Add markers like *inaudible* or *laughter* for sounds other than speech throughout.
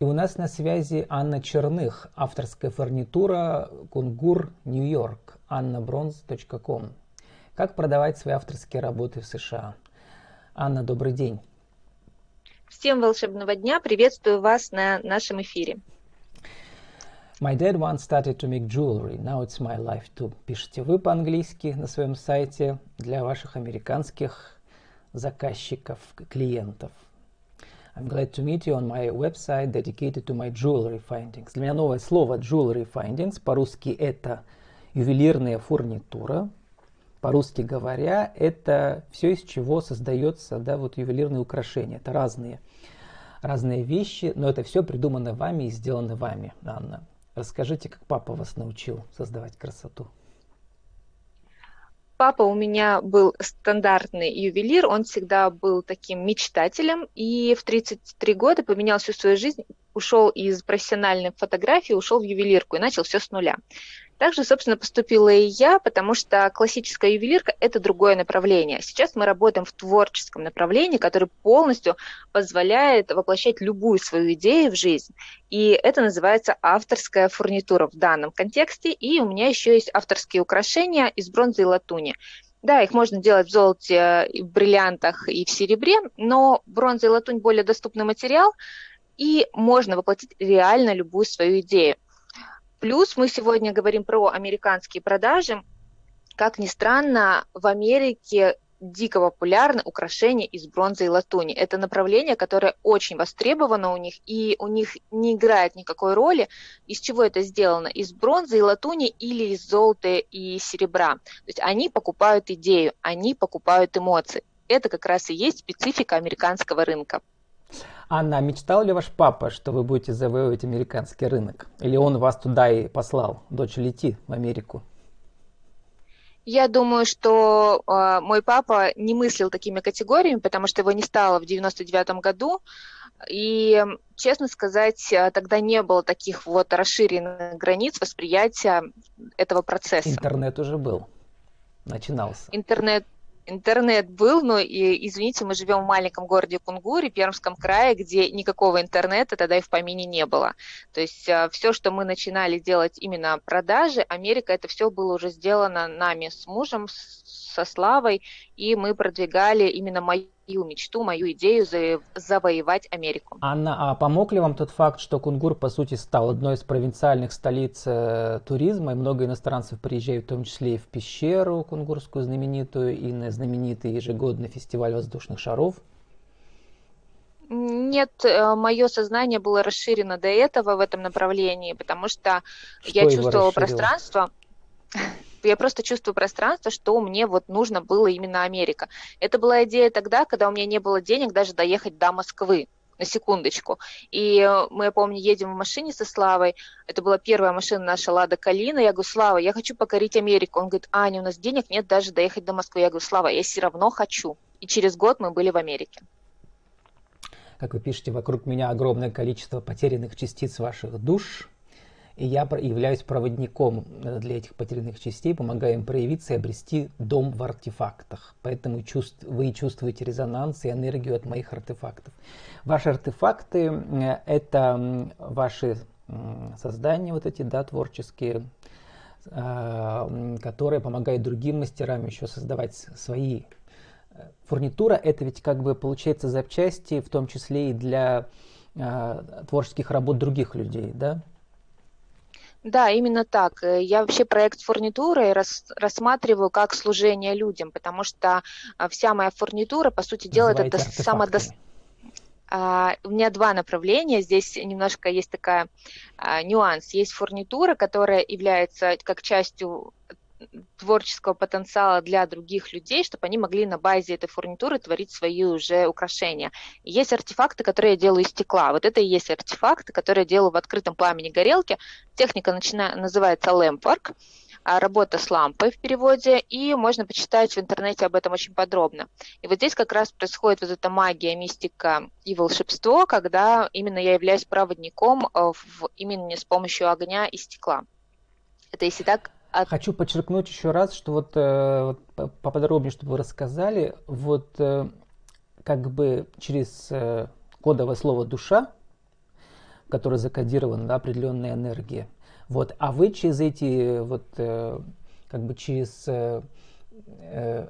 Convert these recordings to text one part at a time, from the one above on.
И у нас на связи Анна Черных, авторская фурнитура Кунгур, Нью-Йорк, annabronze.com. Как продавать свои авторские работы в США? Анна, добрый день. Всем волшебного дня. Приветствую вас на нашем эфире. My dad once started to make jewelry. Now it's my life too. Пишите вы по-английски на своем сайте для ваших американских заказчиков, клиентов. I'm glad to meet you on my website dedicated to my jewelry findings. Для меня новое слово jewelry findings. По-русски это ювелирная фурнитура. По-русски говоря, это все, из чего создается да, вот ювелирные украшения. Это разные, разные вещи, но это все придумано вами и сделано вами, Анна. Расскажите, как папа вас научил создавать красоту. Папа у меня был стандартный ювелир, он всегда был таким мечтателем, и в 33 года поменял всю свою жизнь, ушел из профессиональной фотографии, ушел в ювелирку и начал все с нуля. Также, собственно, поступила и я, потому что классическая ювелирка – это другое направление. Сейчас мы работаем в творческом направлении, которое полностью позволяет воплощать любую свою идею в жизнь. И это называется авторская фурнитура в данном контексте. И у меня еще есть авторские украшения из бронзы и латуни. Да, их можно делать в золоте, в бриллиантах и в серебре, но бронза и латунь более доступный материал, и можно воплотить реально любую свою идею. Плюс мы сегодня говорим про американские продажи. Как ни странно, в Америке дико популярны украшения из бронзы и латуни. Это направление, которое очень востребовано у них, и у них не играет никакой роли, из чего это сделано, из бронзы и латуни или из золота и серебра. То есть они покупают идею, они покупают эмоции. Это как раз и есть специфика американского рынка. Анна, мечтал ли ваш папа, что вы будете завоевывать американский рынок? Или он вас туда и послал? Дочь, лети в Америку. Я думаю, что э, мой папа не мыслил такими категориями, потому что его не стало в 99 году. И, честно сказать, а, тогда не было таких вот расширенных границ восприятия этого процесса. Интернет уже был, начинался. Интернет интернет был, но, и, извините, мы живем в маленьком городе Кунгуре, Пермском крае, где никакого интернета тогда и в помине не было. То есть а, все, что мы начинали делать именно продажи, Америка, это все было уже сделано нами с мужем, со Славой, и мы продвигали именно мою мечту, мою идею завоевать Америку. Анна, а помог ли вам тот факт, что Кунгур, по сути, стал одной из провинциальных столиц э, туризма, и много иностранцев приезжают, в том числе и в пещеру кунгурскую знаменитую, и на знаменитый ежегодный фестиваль воздушных шаров? Нет, э, мое сознание было расширено до этого в этом направлении, потому что, что я чувствовала пространство я просто чувствую пространство, что мне вот нужно было именно Америка. Это была идея тогда, когда у меня не было денег даже доехать до Москвы на секундочку. И э, мы, я помню, едем в машине со Славой. Это была первая машина наша Лада Калина. Я говорю, Слава, я хочу покорить Америку. Он говорит, Аня, у нас денег нет даже доехать до Москвы. Я говорю, Слава, я все равно хочу. И через год мы были в Америке. Как вы пишете, вокруг меня огромное количество потерянных частиц ваших душ, и я являюсь проводником э, для этих потерянных частей, помогаю им проявиться и обрести дом в артефактах. Поэтому чувств, вы чувствуете резонанс и энергию от моих артефактов. Ваши артефакты э, – это ваши создания вот эти, да, творческие, э, которые помогают другим мастерам еще создавать свои. Фурнитура – это ведь как бы получается запчасти, в том числе и для творческих работ других людей, да? Да, именно так. Э, я вообще проект фурнитуры рас, рассматриваю как служение людям, потому что а, вся моя фурнитура, по сути дела, это самодостаточно. Uh, у меня два направления. Здесь немножко есть такая uh, нюанс. Есть фурнитура, которая является как частью творческого потенциала для других людей, чтобы они могли на базе этой фурнитуры творить свои уже украшения. Есть артефакты, которые я делаю из стекла. Вот это и есть артефакты, которые я делаю в открытом пламени горелки. Техника начина... называется lampwork, а работа с лампой в переводе, и можно почитать в интернете об этом очень подробно. И вот здесь как раз происходит вот эта магия, мистика и волшебство, когда именно я являюсь проводником э, в, именно с помощью огня и стекла. Это если так от... Хочу подчеркнуть еще раз, что вот, э, вот поподробнее, чтобы вы рассказали, вот э, как бы через э, кодовое слово душа которой закодирована да, определенная энергия. Вот, а вы через эти вот э, как бы через э, э,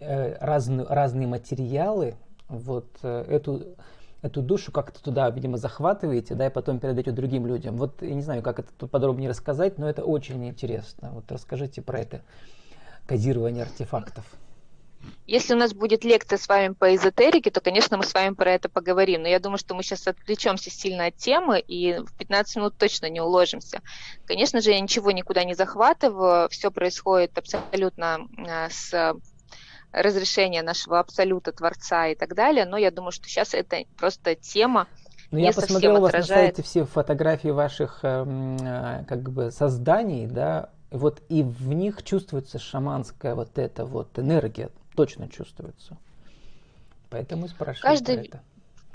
э разные, разные материалы вот э, эту эту душу как-то туда, видимо, захватываете, да, и потом передаете другим людям. Вот я не знаю, как это тут подробнее рассказать, но это очень интересно. Вот расскажите про это кодирование артефактов. Если у нас будет лекция с вами по эзотерике, то, конечно, мы с вами про это поговорим. Но я думаю, что мы сейчас отвлечемся сильно от темы и в 15 минут точно не уложимся. Конечно же, я ничего никуда не захватываю. Все происходит абсолютно а, с разрешения нашего абсолюта Творца и так далее. Но я думаю, что сейчас это просто тема, ну, я посмотрел у вас отражает... на сайте все фотографии ваших эм, э, как бы созданий, да, вот и в них чувствуется шаманская вот эта вот энергия, точно чувствуется. Поэтому спрашиваю каждый, про это.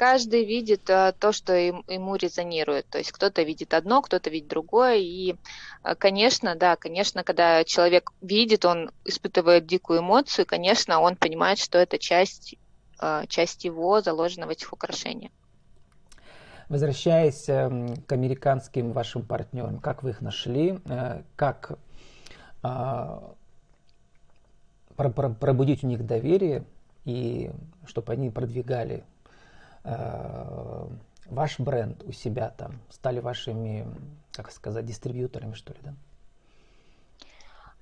Каждый видит а, то, что ему резонирует. То есть кто-то видит одно, кто-то видит другое. И, а, конечно, да, конечно, когда человек видит, он испытывает дикую эмоцию, конечно, он понимает, что это часть, а, часть его заложена в этих украшениях. Возвращаясь эм, к американским вашим партнерам, как вы их нашли, э, как а, пробудить у них доверие и чтобы они продвигали э, ваш бренд у себя там, стали вашими, как сказать, дистрибьюторами, что ли, да?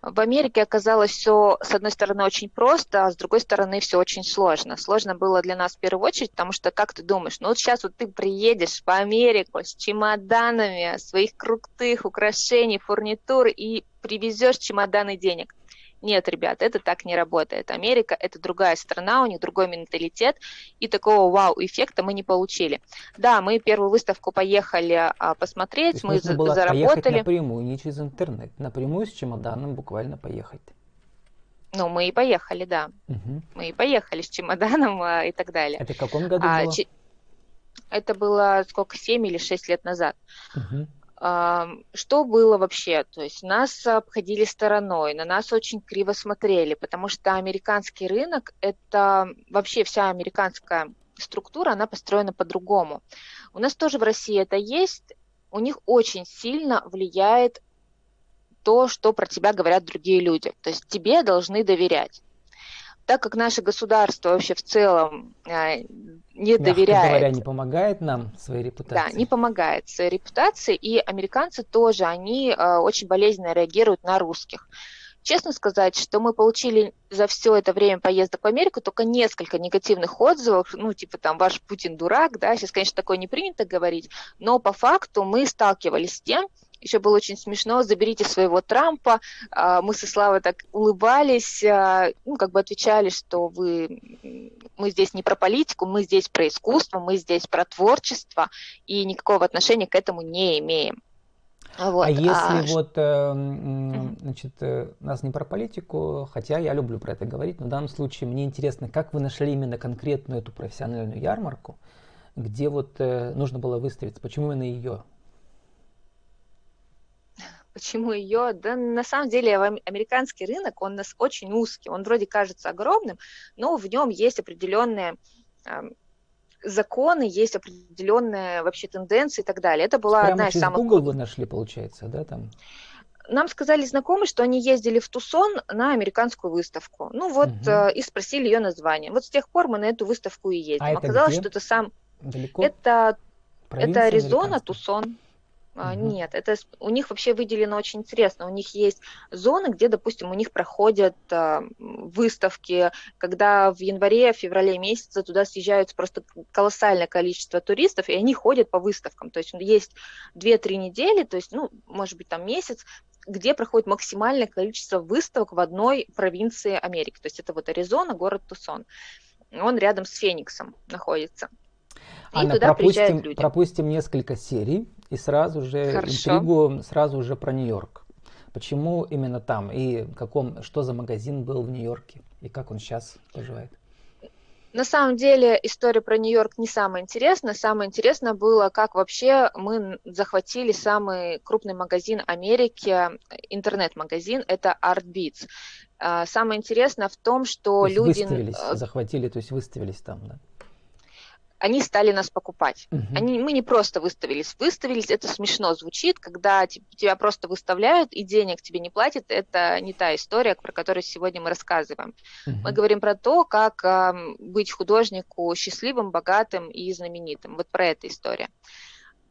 В Америке оказалось все, с одной стороны, очень просто, а с другой стороны, все очень сложно. Сложно было для нас в первую очередь, потому что, как ты думаешь, ну вот сейчас вот ты приедешь в Америку с чемоданами своих крутых украшений, фурнитур и привезешь чемоданы денег. Нет, ребят, это так не работает. Америка – это другая страна, у них другой менталитет, и такого вау-эффекта мы не получили. Да, мы первую выставку поехали а, посмотреть, мы нужно было заработали. напрямую, не через интернет, напрямую с чемоданом буквально поехать. Ну, мы и поехали, да. Угу. Мы и поехали с чемоданом а, и так далее. Это в каком году а, было? Это было сколько, 7 или 6 лет назад. Угу. Что было вообще? То есть нас обходили стороной, на нас очень криво смотрели, потому что американский рынок – это вообще вся американская структура, она построена по-другому. У нас тоже в России это есть, у них очень сильно влияет то, что про тебя говорят другие люди. То есть тебе должны доверять так как наше государство вообще в целом а, не Мягко доверяет. говоря, не помогает нам своей репутации. Да, не помогает своей репутации, и американцы тоже, они а, очень болезненно реагируют на русских. Честно сказать, что мы получили за все это время поездок в Америку только несколько негативных отзывов, ну, типа там, ваш Путин дурак, да, сейчас, конечно, такое не принято говорить, но по факту мы сталкивались с тем, еще было очень смешно, заберите своего Трампа. А, мы со Славой так улыбались, а, ну, как бы отвечали, что вы, мы здесь не про политику, мы здесь про искусство, мы здесь про творчество, и никакого отношения к этому не имеем. Вот. А если а... вот, э, значит, э, нас не про политику, хотя я люблю про это говорить, но в данном случае мне интересно, как вы нашли именно конкретную эту профессиональную ярмарку, где вот э, нужно было выставиться, почему именно ее? Почему ее? Да на самом деле американский рынок, он у нас очень узкий, он вроде кажется огромным, но в нем есть определенные законы, есть определенные вообще тенденции и так далее. Это была Прямо одна из самых... Google вы нашли, получается, да, там? Нам сказали знакомые, что они ездили в Тусон на американскую выставку. Ну вот, угу. э, и спросили ее название. Вот с тех пор мы на эту выставку и ездим. А Оказалось, где? что это сам... Далеко? Это, это Аризона, Тусон. Uh-huh. Нет, это у них вообще выделено очень интересно. У них есть зоны, где, допустим, у них проходят а, выставки, когда в январе, феврале месяце туда съезжаются просто колоссальное количество туристов, и они ходят по выставкам. То есть есть 2-3 недели, то есть, ну, может быть, там месяц, где проходит максимальное количество выставок в одной провинции Америки. То есть это вот Аризона, город Тусон. Он рядом с Фениксом находится. И Анна, туда пропустим, люди. пропустим несколько серий и сразу же Хорошо. интригу, сразу же про Нью-Йорк. Почему именно там? И каком, что за магазин был в Нью-Йорке? И как он сейчас поживает? На самом деле история про Нью-Йорк не самая интересная. Самое интересное было, как вообще мы захватили самый крупный магазин Америки, интернет-магазин, это ArtBeats. А, самое интересное в том, что то люди... Выставились, захватили, то есть выставились там, да? Они стали нас покупать. Мгм. Они, мы не просто выставились. Выставились, это смешно звучит, когда те- тебя просто выставляют и денег тебе не платят. Это не та история, про которую сегодня мы рассказываем. Мы Мгм. говорим про то, как ам, быть художнику счастливым, богатым и знаменитым. Вот про эту историю.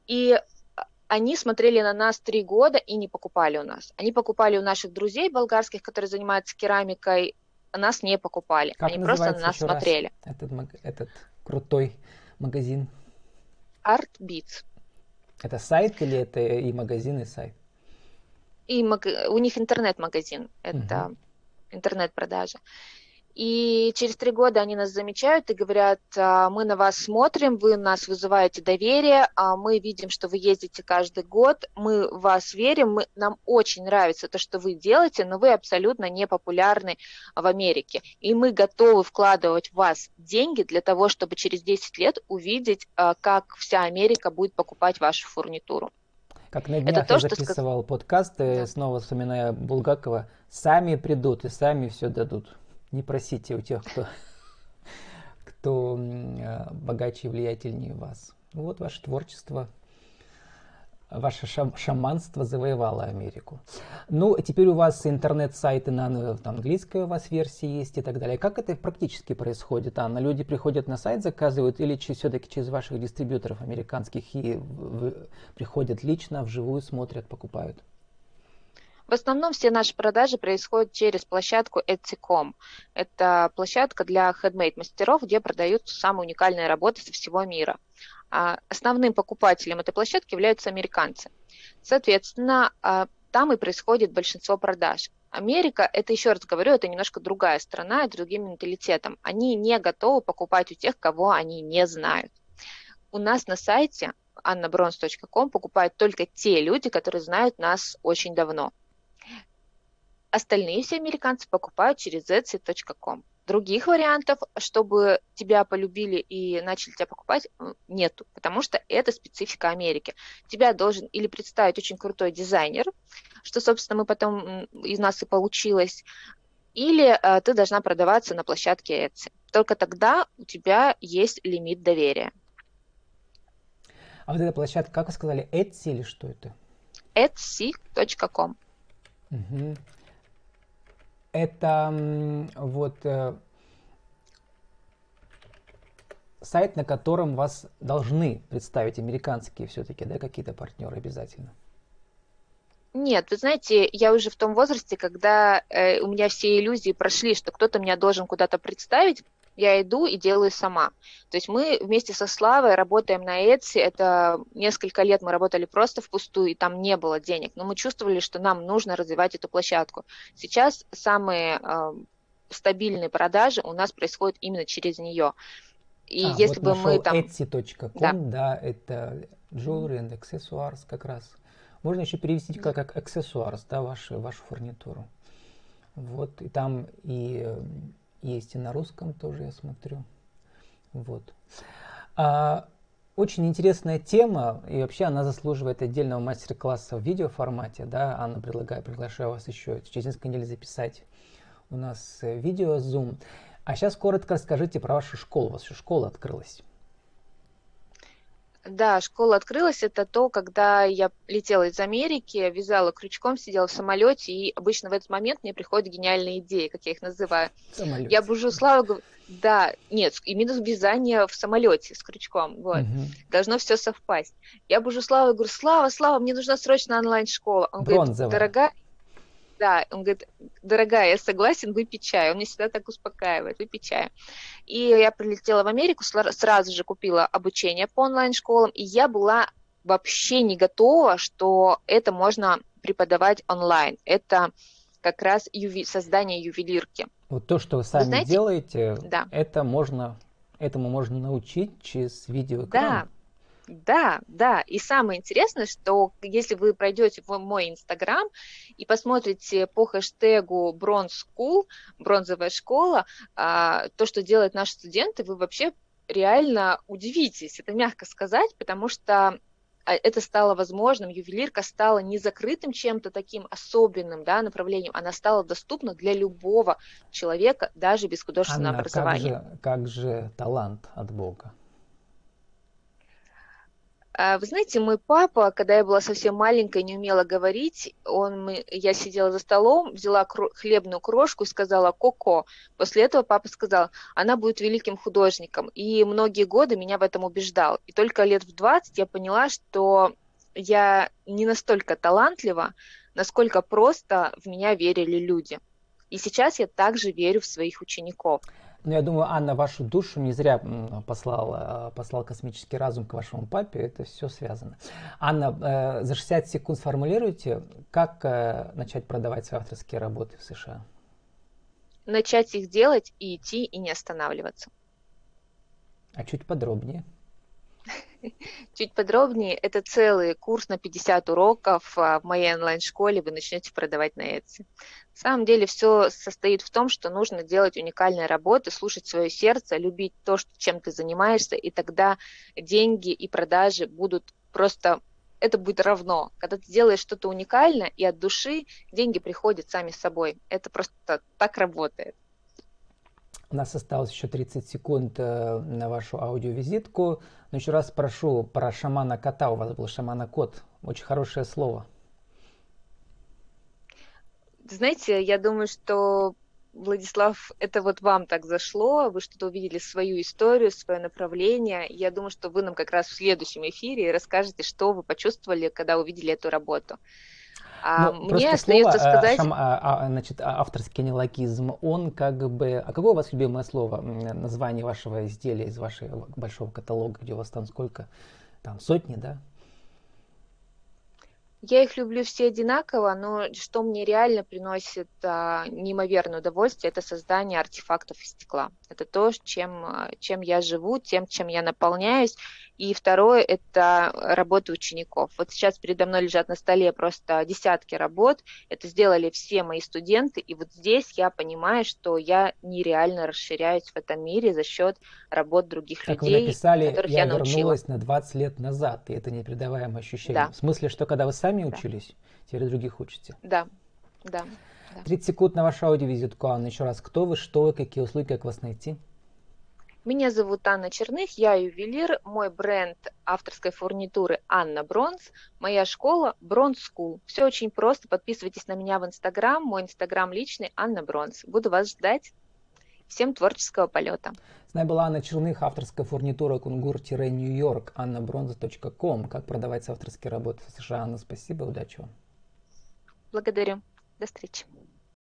И а, они смотрели на нас три года и не покупали у нас. Они покупали у наших друзей болгарских, которые занимаются керамикой, а нас не покупали. Как они просто на нас смотрели. этот, этот крутой магазин? Art Beats. Это сайт или это и магазин, и сайт? И маг- у них интернет-магазин, это интернет-продажа. И через три года они нас замечают и говорят, «А, мы на вас смотрим, вы нас вызываете доверие, а мы видим, что вы ездите каждый год, мы в вас верим, мы, нам очень нравится то, что вы делаете, но вы абсолютно не популярны в Америке. И мы готовы вкладывать в вас деньги для того, чтобы через 10 лет увидеть, а, как вся Америка будет покупать вашу фурнитуру. Как на днях то, я что записывал подкаст, э, Да. снова вспоминая Булгакова, сами придут и сами все дадут. Не просите у тех, кто, *laughs* кто э, богаче и влиятельнее вас. Вот ваше творчество, ваше шам- шаманство завоевало Америку. Ну, теперь у вас интернет-сайты на ан- там, английской у вас версии есть и так далее. Как это практически происходит, Анна? Люди приходят на сайт, заказывают или все-таки через ваших дистрибьюторов американских и приходят лично, вживую смотрят, покупают? В основном все наши продажи происходят через площадку Etsy.com. Это площадка для хендмейд-мастеров, где продаются самые уникальные работы со всего мира. А Основным покупателем этой площадки являются американцы. Соответственно, а, там и происходит большинство продаж. Америка, это еще раз говорю, это немножко другая страна и другим менталитетом. Они не готовы покупать у тех, кого они не знают. У нас на сайте annabronze.com покупают только те люди, которые знают нас очень давно. Остальные все американцы покупают через etsy.com. Других вариантов, чтобы тебя полюбили и начали тебя покупать, нету, потому что это специфика Америки. Тебя должен или представить очень крутой дизайнер, что, собственно, мы потом из нас и получилось, или э, ты должна продаваться на площадке Etsy. Только тогда у тебя есть лимит доверия. А вот эта площадка, как вы сказали, Etsy или что это? etsy.com. Мгм. Это вот э, сайт, на котором вас должны представить американские все-таки, да, какие-то партнеры обязательно. Нет, вы знаете, я уже в том возрасте, когда э, у меня все иллюзии прошли, что кто-то меня должен куда-то представить, я иду и делаю сама. То есть мы вместе со Славой работаем на Etsy, это несколько лет мы работали просто впустую, и там не было денег, но мы чувствовали, что нам нужно развивать эту площадку. Сейчас самые э, стабильные продажи у нас происходят именно через нее. И А, если вот бы мы там... etsy.com, Да. да. это jewelry and accessories как раз. Можно еще перевести как, как accessoires, да, вашу, вашу фурнитуру. Вот, и там и э, есть и на русском тоже, я смотрю. Вот. А, очень интересная тема, и вообще она заслуживает отдельного мастер-класса в видеоформате, да, Анна, предлагаю, приглашаю вас еще через несколько недель записать у нас э, видео Zoom. А сейчас коротко расскажите про вашу школу. У вас еще школа открылась. Да, школа открылась. Это то, когда я летела из Америки, вязала крючком, сидела в самолете, и обычно в этот момент мне приходят гениальные идеи, как я их называю. Самолет. Я бужу Славу, говорю, да, нет, именно вязание в самолете с крючком, вот. Мгм. Должно все совпасть. Я бужу Славу, говорю, Слава, Слава, мне нужна срочно онлайн-школа. Он Бронзовая. говорит, дорогая, да, он говорит, дорогая, я согласен, выпей чай. Он меня всегда так успокаивает, выпей чай. И я прилетела в Америку, сразу же купила обучение по онлайн-школам, и я была вообще не готова, что это можно преподавать онлайн. Это как раз юви- создание ювелирки. Вот то, что вы сами знаете- делаете, Да. это можно, этому можно научить через видеоэкран. да, да. И самое интересное, что если вы пройдете в мой инстаграм и посмотрите по хэштегу Bronze School, бронзовая школа, а, то, что делают наши студенты, вы вообще реально удивитесь. Это мягко сказать, потому что а, это стало возможным, ювелирка стала не закрытым чем-то таким особенным да, направлением, она стала доступна для любого человека, даже без художественного Анна, как образования. же, как же талант от Бога? А, вы знаете, мой папа, когда я была совсем маленькая, не умела говорить, он, я сидела за столом, взяла хлебную крошку и сказала «Коко». После этого папа сказал, она будет великим художником. И многие годы меня в этом убеждал. И только лет в 20 я поняла, что я не настолько талантлива, насколько просто в меня верили люди. И сейчас я также верю в своих учеников. Ну, я думаю, Анна вашу душу не зря послал, послал космический разум к вашему папе. Это все связано. Анна, э, за 60 секунд сформулируйте, как э, начать продавать свои авторские работы в США? Начать их делать и идти, и не останавливаться. А чуть подробнее? *laughs* Чуть подробнее, это целый курс на 50 уроков а, в моей онлайн-школе, вы начнете продавать на Etsy. На самом деле все состоит в том, что нужно делать уникальные работы, слушать свое сердце, любить то, чем ты занимаешься, и тогда деньги и продажи будут просто это будет равно. Когда ты делаешь что-то уникальное и от души, деньги приходят сами собой. Это просто так работает. У нас осталось еще 30 секунд э, на вашу аудиовизитку. Но еще раз прошу про шамана кота. У вас был шамана кот. Очень хорошее слово. Знаете, я думаю, что Владислав, это вот вам так зашло, вы что-то увидели свою историю, свое направление. Я думаю, что вы нам как раз в следующем эфире расскажете, что вы почувствовали, когда увидели эту работу. А ну, мне остается слово, сказать... Шам, а, а, значит, а, авторский нелогизм, он как бы... А какое у вас любимое слово, название вашего изделия из вашего большого каталога, где у вас там сколько? Там сотни, да? Я их люблю все одинаково, но что мне реально приносит а, неимоверное удовольствие, это создание артефактов из стекла. Это то, чем, чем я живу, тем, чем я наполняюсь. И второе – это работа учеников. Вот сейчас передо мной лежат на столе просто десятки работ. Это сделали все мои студенты. И вот здесь я понимаю, что я нереально расширяюсь в этом мире за счет работ других как людей, вы написали, которых я, я вернулась на 20 лет назад, и это непередаваемое ощущение. Да. В смысле, что когда вы сами да. учились, теперь других учите? Да, да. 30 секунд на вашу аудиовизитку, Анна. Еще раз, кто вы, что вы, какие услуги, как вас найти? Меня зовут Анна Черных, я ювелир, мой бренд авторской фурнитуры Анна Бронз, моя школа Бронз School. Все очень просто, подписывайтесь на меня в Инстаграм, мой Инстаграм личный Анна Бронз. Буду вас ждать. Всем творческого полета. С нами была Анна Черных, авторская фурнитура кунгур-нью-йорк, annabronze.com. Как продавать авторские работы в США. Анна, спасибо, удачи вам. Благодарю. До встречи.